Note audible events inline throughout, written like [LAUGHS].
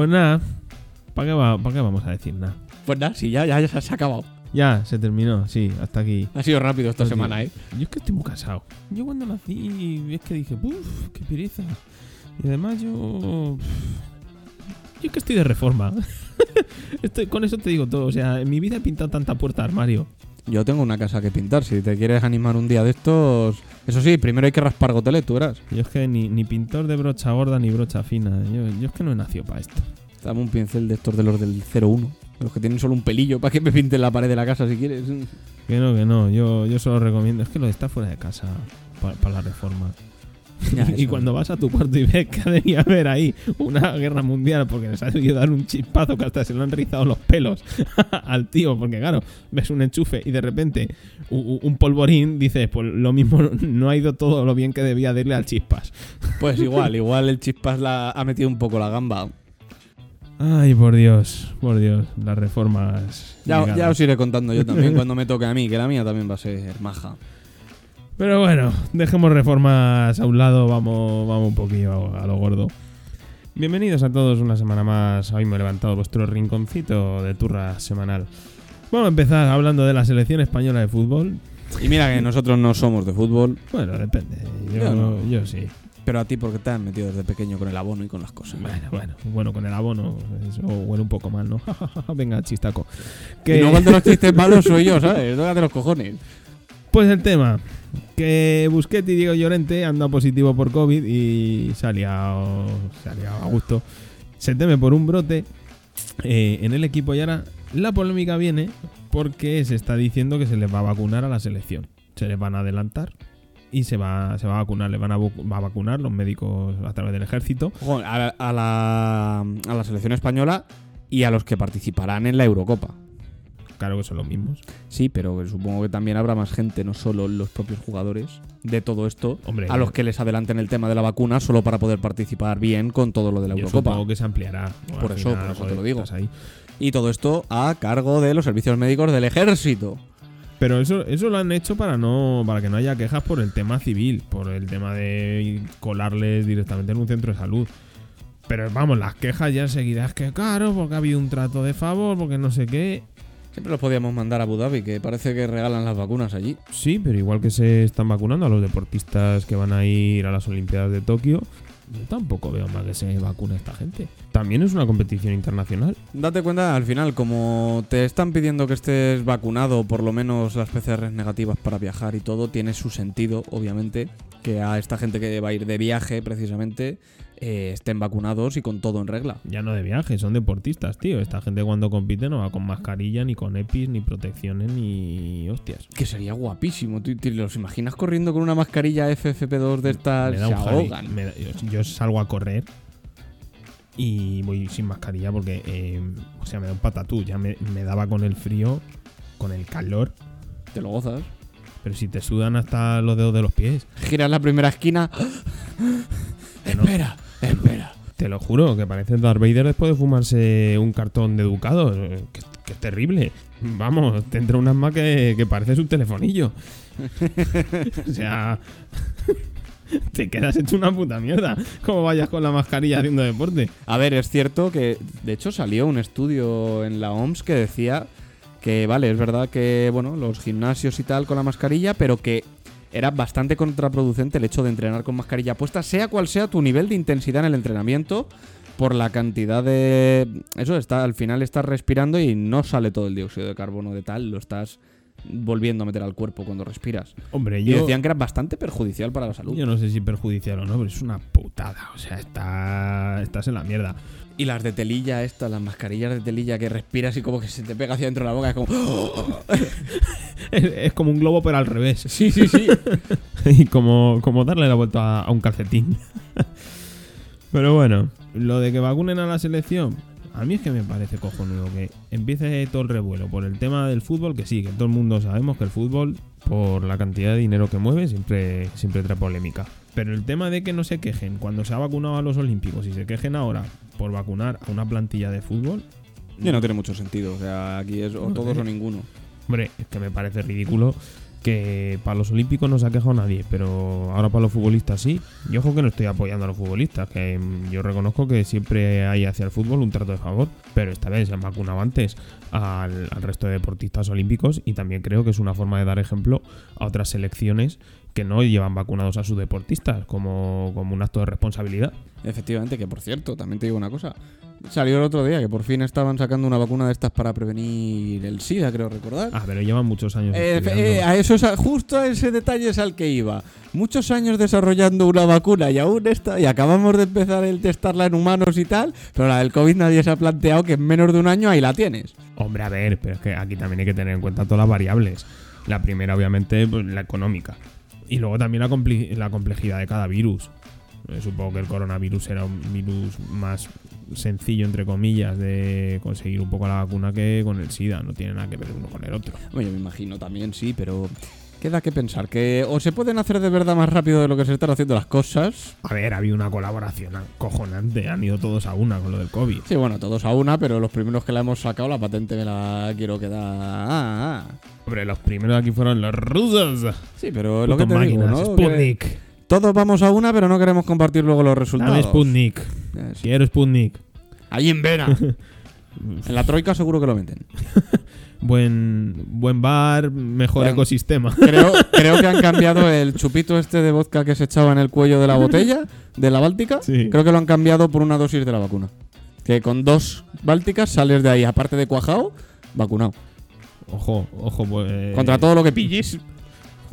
Pues nada, ¿para qué, va- pa' qué vamos a decir nada? Pues nada, sí, ya, ya, ya se ha acabado. Ya, se terminó, sí, hasta aquí. Ha sido rápido esta Pues semana, ¿eh? Yo es que estoy muy cansado. Yo cuando nací es que dije, uff, qué pereza. Y además yo... Yo es que estoy de reforma. [LAUGHS] estoy, con eso te digo todo. O sea, en mi vida he pintado tanta puerta de armario. Yo tengo una casa que pintar. Si te quieres animar un día de estos. Eso sí, primero hay que raspar gotelet, tú verás. Yo es que ni, ni pintor de brocha gorda ni brocha fina. Yo, yo es que no he nacido para esto. Dame un pincel de estos de los del 01. De los que tienen solo un pelillo para que me pinten la pared de la casa si quieres. Que no, que no. Yo, yo solo recomiendo. Es que lo de estar fuera de casa para la reforma. [LAUGHS] Ya, y cuando vas a tu cuarto y ves que debido haber ahí una guerra mundial porque les ha debido dar un chispazo que hasta se le han rizado los pelos [LAUGHS] al tío, porque claro, ves un enchufe y de repente un polvorín, dices, pues lo mismo no ha ido todo lo bien que debía de irle al chispas. Pues igual, igual el chispas la, ha metido un poco la gamba. Ay, por Dios, por Dios, las reformas. Ya, os iré contando yo también cuando me toque a mí, que la mía también va a ser maja. Pero bueno, dejemos reformas a un lado, vamos, vamos un poquillo a lo gordo. Bienvenidos a todos una semana más. Hoy me he levantado vuestro rinconcito de turra semanal. Vamos a empezar hablando de la selección española de fútbol. Y mira que nosotros no somos de fútbol, Bueno, depende. Yo, Yo no. yo sí. Pero a ti porque te has metido desde pequeño con el abono y con las cosas. Bueno, bueno, bueno, con el abono, eso huele un poco mal, ¿no? [LAUGHS] Venga, chistaco. Y no cuando los chistes malos soy yo, ¿sabes? No de los cojones. Pues el tema, que Busquets y Diego Llorente han dado positivo por COVID y se ha liado, se ha liado a gusto. Se teme por un brote eh, en el equipo y ahora la polémica viene porque se está diciendo que se les va a vacunar a la selección. Se les van a adelantar y se va, se va a vacunar, le van a, vacu- va a vacunar los médicos a través del ejército. Ojo, a, la, a la- a la selección española y a los que participarán en la Eurocopa. Claro que son los mismos. Sí, pero supongo que también habrá más gente, no solo los propios jugadores, de todo esto, Hombre, a los que les adelanten el tema de la vacuna solo para poder participar bien con todo lo de la yo Eurocopa. supongo que se ampliará. Bueno, Por al eso, por eso te lo digo. ahí. Y todo esto a cargo de los servicios médicos del ejército. Pero eso, eso lo han hecho para no para que no haya quejas por el tema civil, por el tema de colarles directamente en un centro de salud. Pero vamos, las quejas ya enseguida es que claro, porque ha habido un trato de favor, porque no sé qué. Siempre los podíamos mandar a Abu Dhabi, que parece que regalan las vacunas allí. Sí, pero igual que se están vacunando a los deportistas que van a ir a las Olimpiadas de Tokio, yo tampoco veo más que se vacune esta gente. También es una competición internacional. Date cuenta, al final, como te están pidiendo que estés vacunado, por lo menos las PCR negativas para viajar y todo, tiene su sentido, obviamente, que a esta gente que va a ir de viaje, precisamente, eh, estén vacunados y con todo en regla. Ya no de viaje, son deportistas, tío. Esta gente cuando compite no va con mascarilla, ni con EPIs, ni protecciones, ni hostias. Que sería guapísimo. ¿Tú te los imaginas corriendo con una mascarilla FFP2 de estas? Me da Se un ahogan. Me da- yo, yo salgo a correr y voy sin mascarilla porque, eh, o sea, me da un patatú. Ya me, me daba con el frío, con el calor. Te lo gozas. Pero si te sudan hasta los dedos de los pies. Giras la primera esquina. No. Espera, espera. Te lo juro, que parece Darth Vader después de fumarse un cartón de Ducado. eh, Que, que es terrible. Vamos, te entra un asma que, que pareces un telefonillo. [LAUGHS] o sea, te quedas hecho una puta mierda. Como vayas con la mascarilla haciendo deporte. A ver, es cierto que de hecho salió un estudio en la OMS que decía que, vale, es verdad que, bueno, los gimnasios y tal con la mascarilla, pero que era bastante contraproducente el hecho de entrenar con mascarilla puesta, sea cual sea tu nivel de intensidad en el entrenamiento, por la cantidad de... Eso, está, al final estás respirando y no sale todo el dióxido de carbono de tal, lo estás volviendo a meter al cuerpo cuando respiras. Hombre, Y yo, decían que era bastante perjudicial para la salud. yo no sé si perjudicial o no, pero es una putada. O sea, está, estás en la mierda. Y las de telilla estas, las mascarillas de telilla que respiras y como que se te pega hacia dentro de la boca, es como... Es, es como un globo, pero al revés. Sí, sí, sí. [LAUGHS] y como, como darle la vuelta a, a un calcetín. [LAUGHS] Pero bueno, lo de que vacunen a la selección, a mí es que me parece cojonudo que empiece todo el revuelo por el tema del fútbol, que sí, que todo el mundo sabemos que el fútbol, por la cantidad de dinero que mueve, siempre, siempre trae polémica. Pero el tema de que no se quejen cuando se ha vacunado a los olímpicos y se quejen ahora por vacunar a una plantilla de fútbol, Ya no tiene mucho sentido. O sea, aquí es o No todos o ninguno. Hombre, es que me parece ridículo que para los olímpicos no se ha quejado nadie, pero ahora para los futbolistas sí. Y ojo que no estoy apoyando a los futbolistas, que yo reconozco que siempre hay hacia el fútbol un trato de favor, pero esta vez se han vacunado antes al, al resto de deportistas olímpicos y también creo que es una forma de dar ejemplo a otras selecciones que no llevan vacunados a sus deportistas como, como un acto de responsabilidad. Efectivamente, que por cierto, también te digo una cosa. Salió el otro día que por fin estaban sacando una vacuna de estas para prevenir el SIDA, creo recordar. Ah, pero llevan muchos años. Eh, eh, a eso justo a ese detalle es al que iba. Muchos años desarrollando una vacuna y aún está y acabamos de empezar el testarla en humanos y tal, pero la del COVID nadie se ha planteado que en menos de un año ahí la tienes. Hombre, a ver, pero es que aquí también hay que tener en cuenta todas las variables. La primera, obviamente, pues, la económica. Y luego también la, la complejidad de cada virus. Eh, supongo que el coronavirus era un virus más sencillo, entre comillas, de conseguir un poco la vacuna que con el SIDA. No tiene nada que ver uno con el otro. Bueno, yo me imagino también, sí, pero queda que pensar que o se pueden hacer de verdad más rápido de lo que se están haciendo las cosas. A ver, había una colaboración acojonante. Han ido todos a una con lo del COVID. Sí, bueno, todos a una, pero los primeros que la hemos sacado, la patente me la quiero quedar. Ah, ah. Hombre, los primeros aquí fueron los rusos. Sí, pero lo que te digo, máquinas, ¿no? Que Sputnik. todos vamos a una, pero no queremos compartir luego los resultados. Dame Sputnik. Quiero Sputnik. Ahí en Vera. [LAUGHS] en la troika seguro que lo meten. [LAUGHS] Buen, buen bar, mejor ecosistema. [LAUGHS] Creo, creo que han cambiado el chupito este de vodka que se echaba en el cuello de la [LAUGHS] botella de la Báltica. Sí. Creo que lo han cambiado por una dosis de la vacuna. Que con dos Bálticas sales de ahí, aparte de cuajao, vacunado. Ojo, ojo, pues. Contra todo lo que pilles.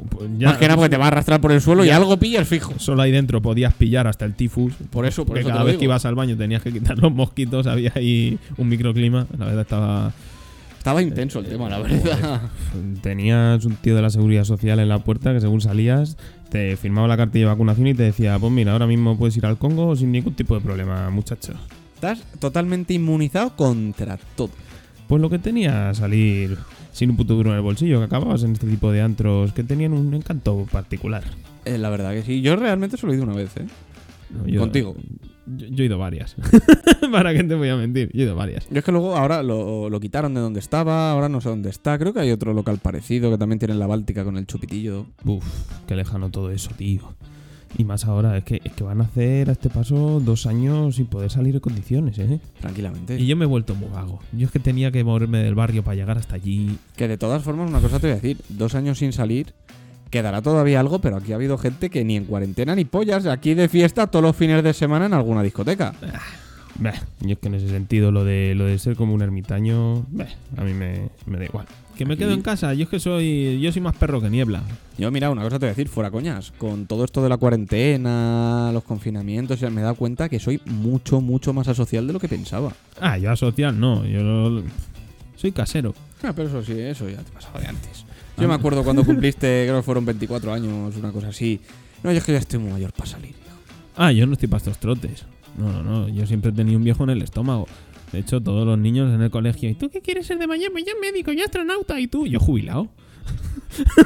pues ya- Más que nada porque te va a arrastrar por el suelo y algo pillas fijo. Solo ahí dentro podías pillar hasta el tifus. Por eso, por Porque eso cada vez que ibas al baño tenías que quitar los mosquitos, había ahí un microclima. La verdad estaba. Estaba intenso el tema, la verdad. Tenías un tío de la seguridad social en la puerta que según salías te firmaba la cartilla de vacunación y te decía, pues mira, ahora mismo puedes ir al Congo sin ningún tipo de problema, muchacho. Estás totalmente inmunizado contra todo. Pues lo que tenía salir sin un puto duro en el bolsillo, que acababas en este tipo de antros que tenían un encanto particular. Eh, la verdad que sí. Yo realmente solo he ido una vez, ¿eh? No, yo- Contigo. Yo, yo he ido varias. [LAUGHS] ¿Para qué te voy a mentir? Yo he ido varias. Yo es que luego ahora lo, lo quitaron de donde estaba, ahora no sé dónde está. Creo que hay otro local parecido que también tiene en la Báltica con el chupitillo. Uf, qué lejano todo eso, tío. Y más ahora, es que, es que van a hacer a este paso dos años sin poder salir en condiciones, ¿eh? Tranquilamente. Y yo me he vuelto muy vago. Yo es que tenía que moverme del barrio para llegar hasta allí. Que de todas formas, una cosa te voy a decir. Dos años sin salir, quedará todavía algo, pero aquí ha habido gente que ni en cuarentena ni pollas. Aquí de fiesta todos los fines de semana en alguna discoteca. Bah, yo es que en ese sentido lo de lo de ser como un ermitaño, bah, a mí me, me da igual. Que me Aquí- quedo en casa, yo es que soy yo soy más perro que niebla. Yo, mira, una cosa te voy a decir, fuera coñas. Con todo esto de la cuarentena, los confinamientos, ya me he dado cuenta que soy mucho, mucho más asocial de lo que pensaba. Ah, yo asocial no, yo lo- soy casero. Ah, pero eso sí, eso ya te pasaba de antes. Yo me acuerdo cuando cumpliste, creo que fueron 24 años, una cosa así. No, yo es que ya estoy muy mayor para salir. Ah, yo no estoy para estos trotes. No, no, no, yo siempre he tenido un viejo en el estómago. De hecho, todos los niños en el colegio, ¿y tú qué quieres ser de mañana? Pues yo médico, yo astronauta, ¿y tú? Yo jubilado.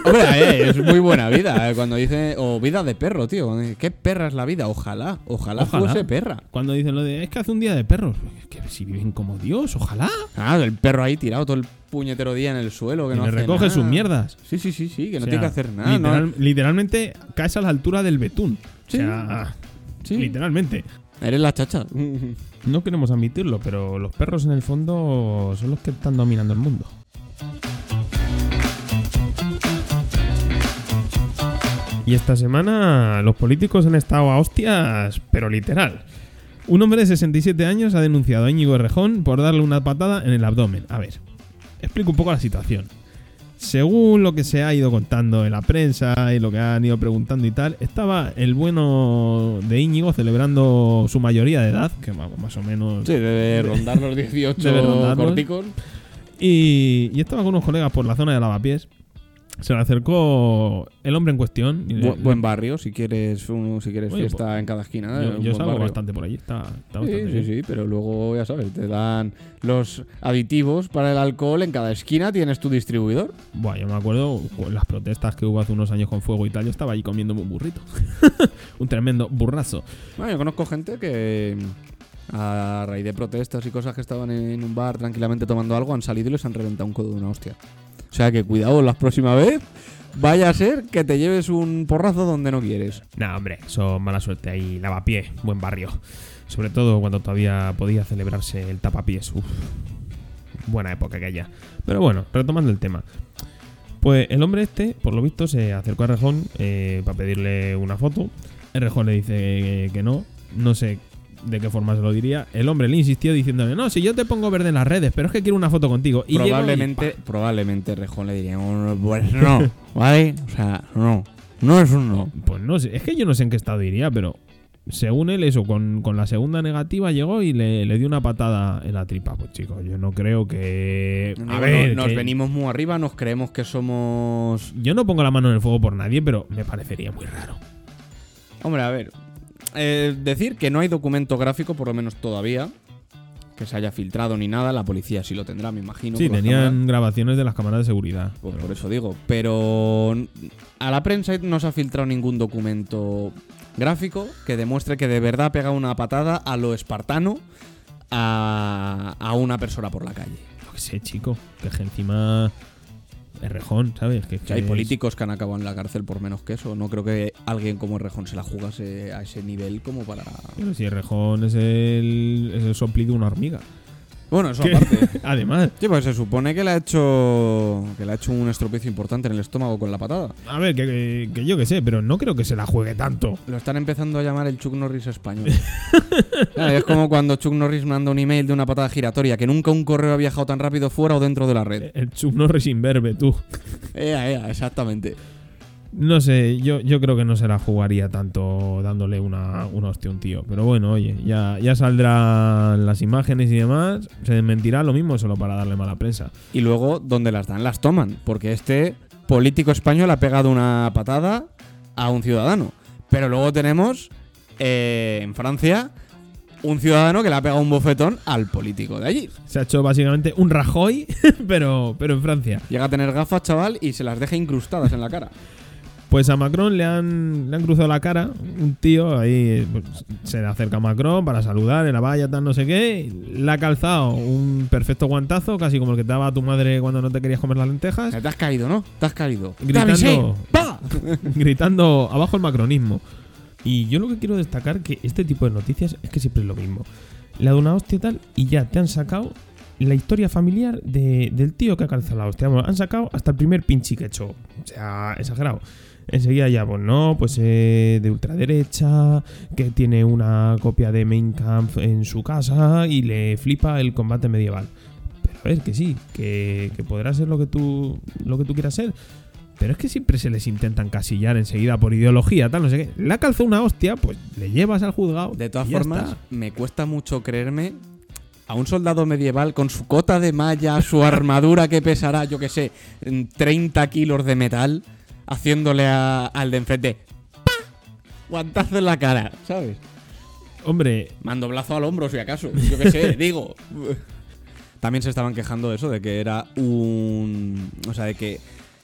Hombre, eh, es muy buena vida. eh, cuando dice, o vida de perro, tío. cuando dice, ¿Qué perra es la vida? Ojalá, ojalá, Ojalá. fuese perra. Cuando dicen lo de, es que hace un día de perros. Es que si viven como Dios, ojalá. Ah, el perro ahí tirado todo el puñetero día en el suelo. Que y no hace recoge nada. sus mierdas. Sí, sí, sí, sí, que no O sea, tiene que hacer nada. ¿no? literal- Literalmente caes a la altura del betún. Sí. O sea, Sí. literalmente. Eres la chacha. [LAUGHS] No queremos admitirlo, pero los perros en el fondo son los que están dominando el mundo. Y esta semana los políticos han estado a hostias, pero literal. Un hombre de 67 años ha denunciado a Íñigo Errejón por darle una patada en el abdomen. A ver, explico un poco la situación. Según lo que se ha ido contando en la prensa y lo que han ido preguntando y tal, estaba el bueno de Íñigo celebrando su mayoría de edad, que más o menos... Sí, debe rondar los 18 Debe rondarlos. corticos. Y, y estaba con unos colegas por la zona de lavapiés. Se le acercó el hombre en cuestión. y le- Bu- buen barrio, si quieres un- si quieres Oye, fiesta pues, en cada esquina. yo yo salgo barrio. bastante por allí. Está, está Sí, bastante sí, sí, pero luego ya sabes, te dan los aditivos para el alcohol en cada esquina, tienes tu distribuidor. Buah, yo me acuerdo con las protestas que hubo hace unos años con fuego y tal. Yo estaba allí comiéndome un burrito. [LAUGHS] un tremendo burrazo. Bueno, yo conozco gente que a raíz de protestas y cosas que estaban en un bar tranquilamente tomando algo, han salido y les han reventado un codo de una hostia. O sea que cuidado la próxima vez, vaya a ser que te lleves un porrazo donde no quieres. Nah, hombre, eso mala suerte ahí, lavapié, buen barrio. Sobre todo cuando todavía podía celebrarse el tapapiés. Uf, buena época aquella. Pero bueno, retomando el tema. Pues el hombre este, por lo visto, se acercó a Rejón eh, para pedirle una foto. El Rejón le dice que no. No sé de qué forma se lo diría. El hombre le insistió diciéndole, no, si yo te pongo verde en las redes, pero es que quiero una foto contigo. Y llegó y probablemente, probablemente Rejón le diría, "Oh, pues no, [LAUGHS] ¿vale? O sea, no. No es un no. Pues no sé, es que yo no sé en qué estado iría, pero según él, eso, con, con la segunda negativa llegó y le, le dio una patada en la tripa. Pues chicos, yo no creo que. A ver, nos que- venimos muy arriba, nos creemos que somos... Yo no pongo la mano en el fuego por nadie, pero me parecería muy raro. Hombre, a ver. Eh, decir que no hay documento gráfico, por lo menos todavía, que se haya filtrado ni nada, la policía sí lo tendrá, me imagino. sí, tenían grabaciones de las cámaras de seguridad. Pues pero- por eso digo. Pero a la prensa no se ha filtrado ningún documento gráfico que demuestre que de verdad ha pegado una patada a lo espartano a, a una persona por la calle. Yo qué sé, chico. Que encima. Es rejón, ¿sabes? Que, Que hay es- políticos que han acabado en la cárcel por menos que eso. No creo que alguien como Rejón se la jugase a ese nivel como para. Pero si el rejón es el, es el soplido de una hormiga. Bueno, eso [LAUGHS] ¿Qué? aparte. Además, Sí, pues se supone que le ha hecho. que le ha hecho un estropicio importante en el estómago con la patada. a ver, que, que- que yo qué sé, pero no creo que se la juegue tanto. Lo están empezando a llamar el Chuck Norris español. [LAUGHS] Claro, es como cuando Chuck Norris manda un email de una patada giratoria, que nunca un correo ha viajado tan rápido fuera o dentro de la red. El Chuck Norris imberbe, tú. Ea, ea, exactamente. No sé, yo, yo creo que no se la jugaría tanto dándole una, una hostia a un tío. Pero bueno, oye, ya, ya saldrán las imágenes y demás. Se desmentirá lo mismo solo para darle mala prensa. Y luego, donde las dan, las toman. Porque este político español ha pegado una patada a un ciudadano. Pero luego tenemos eh, en Francia un ciudadano que le ha pegado un bofetón al político de allí. Se ha hecho básicamente un Rajoy, [LAUGHS] pero, pero en Francia. Llega a tener gafas, chaval, y se las deja incrustadas en la cara. Pues a Macron le han, le han cruzado la cara. Un tío ahí pues, se le acerca a Macron para saludar en la valla, tal, no sé qué. Le ha calzado un perfecto guantazo, casi como el que te daba tu madre cuando no te querías comer las lentejas. Te has caído, ¿no? Te has caído. Gritando. ¡Pa! [LAUGHS] gritando abajo el macronismo. Y yo lo que quiero destacar que este tipo de noticias es que siempre es lo mismo. La de una hostia tal y ya te han sacado la historia familiar de- del tío que ha calzado la hostia. Han sacado hasta el primer pinchi que ha hecho. O sea, exagerado. Enseguida ya, pues no, pues eh, de ultraderecha, que tiene una copia de Main Kampf en su casa y le flipa el combate medieval. Pero a ver, que sí, que, que podrá ser lo que tú lo que tú quieras ser. Pero es que siempre se les intentan casillar enseguida por ideología, tal, no sé qué. Le ha calzado una hostia, pues le llevas al juzgado. De todas formas, está. me cuesta mucho creerme a un soldado medieval con su cota de malla, su [LAUGHS] armadura que pesará, yo que sé, en 30 kilos de metal, haciéndole a- al de enfrente ¡pa! guantazo en la cara, ¿sabes? Hombre, Mandoblazo al hombro, si acaso. Yo qué sé, [LAUGHS] digo. También se estaban quejando de eso, de que era un. O sea, de que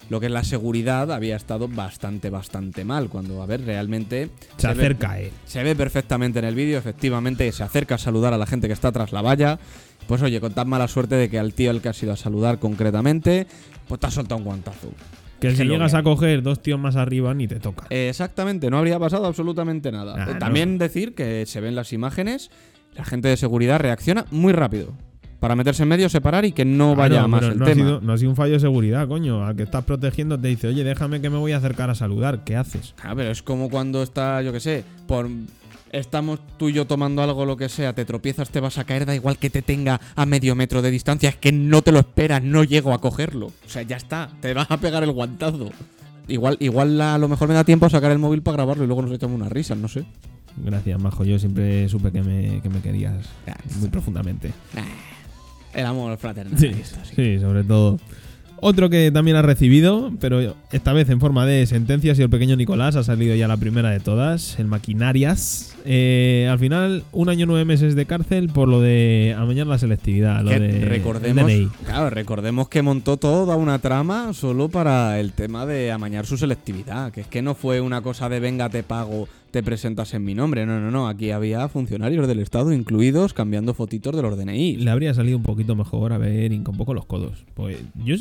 lo que es la seguridad había estado bastante, bastante mal. Cuando, a ver, realmente. se ve- acerca, eh. se ve perfectamente en el vídeo, efectivamente, se acerca a saludar a la gente que está tras la valla. Pues oye, con tan mala suerte de que al tío al que has ido a saludar concretamente, pues te ha soltado un guantazo. Que si llegas a coger dos tíos más arriba, ni te toca. Exactamente, no habría pasado absolutamente nada. No. También decir que se ven las imágenes, la gente de seguridad reacciona muy rápido. Para meterse en medio, separar y que no Ah, vaya no, más el no tema. Ha sido, no ha sido un fallo de seguridad, coño. Al que estás protegiendo te dice, oye, déjame que me voy a acercar a saludar. ¿Qué haces? Ah, pero es como cuando está, yo que sé, por estamos tú y yo tomando algo, lo que sea, te tropiezas, te vas a caer, da igual que te tenga a medio metro de distancia, es que no te lo esperas, no llego a cogerlo. O sea, ya está, te vas a pegar el guantazo. Igual, igual a lo mejor me da tiempo a sacar el móvil para grabarlo y luego nos echamos unas risas, no sé. Gracias, Majo. Yo siempre supe que me, que me querías muy profundamente. El amor fraternal. Sí, sí, sobre todo. Otro que también ha recibido, pero esta vez en forma de sentencias y el pequeño Nicolás ha salido ya la primera de todas, el Maquinarias, eh, al final, un año nueve meses de cárcel por lo de amañar la selectividad. Lo Que de recordemos, DNI. claro, recordemos que montó toda una trama solo para el tema de amañar su selectividad. Que es que no fue una cosa de venga, te pago, te presentas en mi nombre. No, no, no. Aquí había funcionarios del Estado incluidos cambiando fotitos de los DNI. Le habría salido un poquito mejor haber hincado un poco los codos. Pues yo,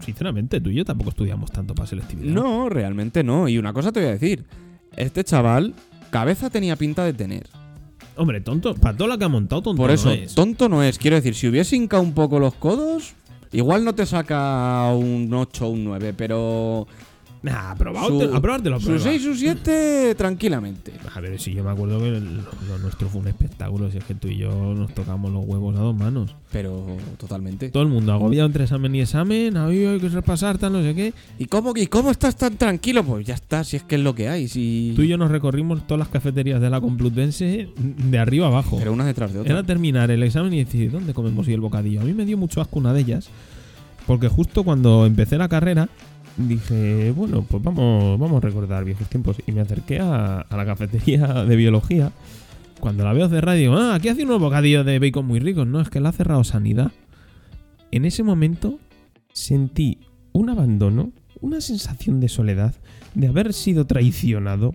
sinceramente, tú y yo tampoco estudiamos tanto para selectividad. No, realmente no. Y una cosa te voy a decir. Este chaval, cabeza tenía pinta de tener. Hombre, tonto, para todo lo que ha montado, tonto Por eso, no es. tonto no es. Quiero decir, si hubiese hincado un poco los codos, igual no te saca un 8 o un 9, pero Nah, aprobado, Su- aprobártelo, su prueba. 6 o 7 tranquilamente. A ver, sí, yo me acuerdo que lo, lo nuestro fue un espectáculo. Si es que tú y yo nos tocamos los huevos a dos manos. Pero totalmente. Todo el mundo agobiado entre examen y examen. Ay, hay que repasar, tal, no sé qué. ¿Y cómo, ¿Y cómo estás tan tranquilo? Pues ya está, si es que es lo que hay. Si... Tú y yo nos recorrimos todas las cafeterías de la Complutense de arriba abajo. Pero una detrás de otra. Era terminar el examen y decir, ¿dónde comemos hoy el bocadillo? A mí me dio mucho asco una de ellas, porque justo cuando empecé la carrera, dije, bueno, pues vamos, vamos a recordar viejos tiempos. Y me acerqué a, a la cafetería de biología. Cuando la veo cerrada, digo, ah, aquí hace unos bocadillos de bacon muy ricos. No, es que la ha cerrado Sanidad. En ese momento sentí un abandono, una sensación de soledad, de haber sido traicionado,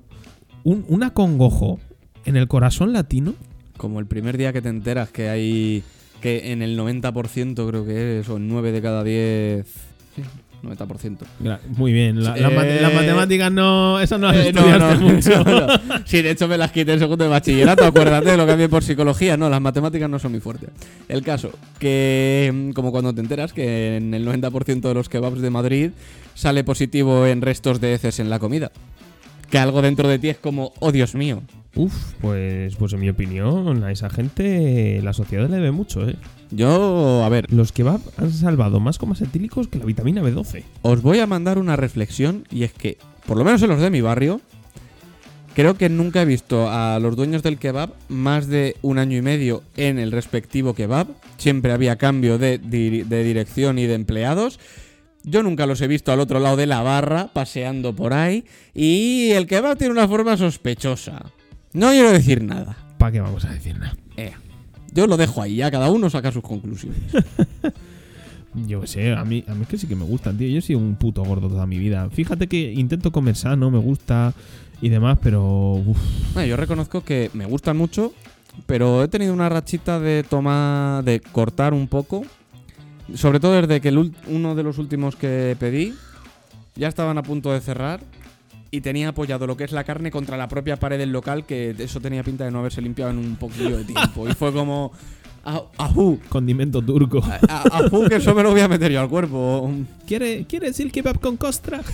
un, un acongojo en el corazón latino. Como el primer día que te enteras que hay. Que en el 90% creo que es, o en 9 de cada 10. Sí, 90%. Gra- Muy bien, la- Eh, las mate- las matemáticas no. Esas no las Eh, no, estudiaste no, mucho. [LAUGHS] no, no. Sí, de hecho me las quité en segundo de bachillerato, acuérdate de lo que había por psicología. No, las matemáticas no son muy fuertes. El caso, que mm, como cuando te enteras que en el 90% de los kebabs de Madrid sale positivo en restos de heces en la comida. Que algo dentro de ti es como, oh Dios mío. Uf, pues, pues en mi opinión, a esa gente la sociedad le debe mucho, ¿eh? Yo, a ver, Los kebab han salvado más comas etílicos que la vitamina B12. os voy a mandar una reflexión y es que, por lo menos en los de mi barrio, creo que nunca he visto a los dueños del kebab más de un año y medio en el respectivo kebab. Siempre había cambio de, dirección y de empleados. Yo nunca los he visto al otro lado de la barra, paseando por ahí. Y el kebab tiene una forma sospechosa. No quiero decir nada. ¿Para qué vamos a decir nada? Ea. Yo lo dejo ahí, ya cada uno saca sus conclusiones. [LAUGHS] Yo sé, a mí, a mí es que sí que me gustan, tío. Yo he sido un puto gordo toda mi vida. Fíjate que intento comer sano, me gusta y demás, pero. uf, Bueno, yo reconozco que me gustan mucho, pero he tenido una rachita de tomar, de cortar un poco. Sobre todo desde que el uno de los últimos que pedí ya estaban a punto de cerrar y tenía apoyado lo que es la carne contra la propia pared del local, que eso tenía pinta de no haberse limpiado en un poquillo de tiempo. y fue como, "Ah, ajú, condimento turco. ajú, que eso me lo voy a meter yo al cuerpo. ¿Quiere, ¿Quieres el kebab con costra? [LAUGHS]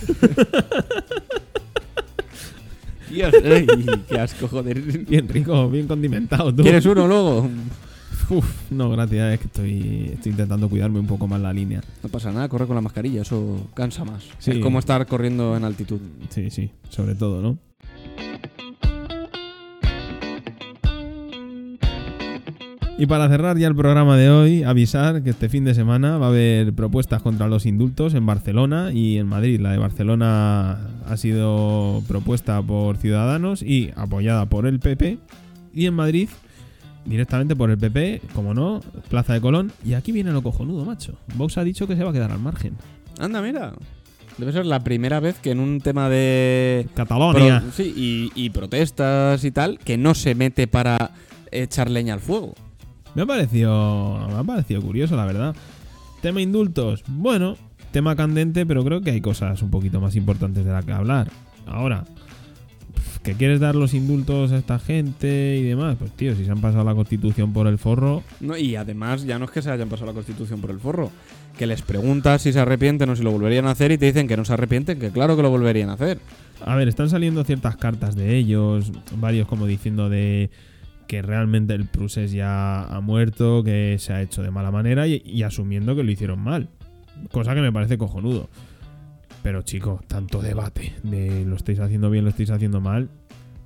Dios, ey, qué asco, joder. Bien rico, bien condimentado, tú. ¿Quieres uno luego? Uf, no, gracias, es que estoy, estoy intentando cuidarme un poco más la línea. No pasa nada, corre con la mascarilla, eso cansa más. Sí. Es como estar corriendo en altitud. Sí, sí, sobre todo, ¿no? Y para cerrar ya el programa de hoy, avisar que este fin de semana va a haber propuestas contra los indultos en Barcelona y en Madrid. La de Barcelona ha sido propuesta por Ciudadanos y apoyada por el PP. Y en Madrid, directamente por el PP, como no, Plaza de Colón. Y aquí viene lo cojonudo, macho. Vox ha dicho que se va a quedar al margen. Anda, mira. Debe ser la primera vez que en un tema de... Catalonia. pro- sí, y, y protestas y tal, que no se mete para echar leña al fuego. Me ha parecido. Me ha parecido curioso, la verdad. Tema indultos. Bueno, tema candente, pero creo que hay cosas un poquito más importantes de las que hablar. Ahora, ¿que quieres dar los indultos a esta gente y demás? Pues tío, si se han pasado la constitución por el forro. No, y además, ya no es que se hayan pasado la constitución por el forro. Que les preguntas si se arrepienten o si lo volverían a hacer y te dicen que no se arrepienten, que claro que lo volverían a hacer. A ver, están saliendo ciertas cartas de ellos, varios como diciendo de que realmente el Prusés ya ha muerto, que se ha hecho de mala manera y, y asumiendo que lo hicieron mal. Cosa que me parece cojonudo. Pero chicos, tanto debate de lo estáis haciendo bien, lo estáis haciendo mal.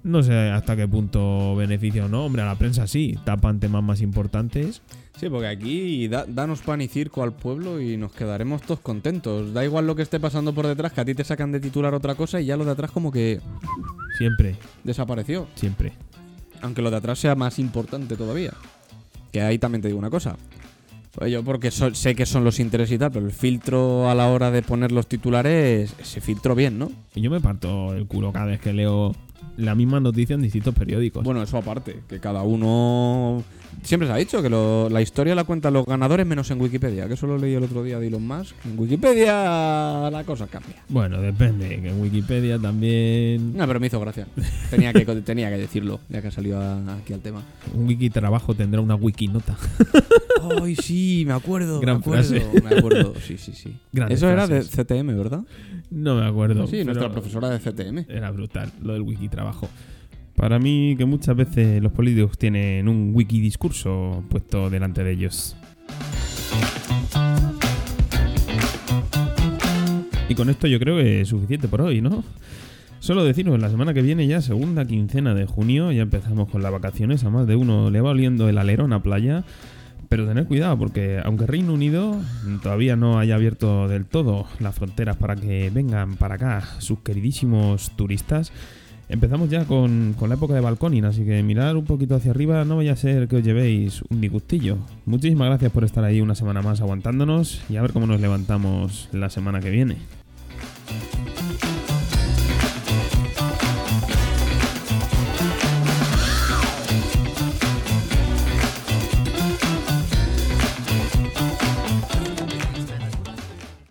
No sé hasta qué punto beneficia o no. Hombre, a la prensa sí, tapan temas más importantes. Sí, porque aquí da- danos pan y circo al pueblo y nos quedaremos todos contentos. Da igual lo que esté pasando por detrás, que a ti te sacan de titular otra cosa y ya lo de atrás como que Siempre, desapareció. siempre. aunque lo de atrás sea más importante todavía. Que ahí también te digo una cosa. Pues yo porque so- sé que son los intereses y tal, pero el filtro a la hora de poner los titulares, se filtró bien, ¿no? Y yo me parto el culo cada vez que leo la misma noticia en distintos periódicos. Bueno, eso aparte, que cada uno... Siempre se ha dicho que lo- la historia la cuentan los ganadores menos en Wikipedia, que eso lo leí el otro día de Elon Musk. En Wikipedia la cosa cambia. Bueno, depende, que en Wikipedia también No, pero me hizo gracia. Tenía que, tenía que decirlo, ya que ha salido a- aquí al tema. un wiki trabajo tendrá una wiki nota. [LAUGHS] Ay, sí, me acuerdo. Gran me acuerdo, frase. me acuerdo. Sí, sí, sí. Grandes Eso era de. CTM, ¿verdad? No me acuerdo. sí, nuestra profesora de CTM. Era brutal, lo del wiki trabajo. Para mí, que muchas veces los políticos tienen un wiki discurso puesto delante de ellos. Y con esto yo creo que es suficiente por hoy, ¿no? Solo deciros, la semana que viene ya, segunda quincena de junio, ya empezamos con las vacaciones, a más de uno le va oliendo el alerón a playa, pero tened cuidado porque aunque Reino Unido todavía no haya abierto del todo las fronteras para que vengan para acá sus queridísimos turistas, empezamos ya con, con la época de balconing, así que mirar un poquito hacia arriba, no vaya a ser que os llevéis un disgustillo. Muchísimas gracias por estar ahí una semana más aguantándonos y a ver cómo nos levantamos la semana que viene.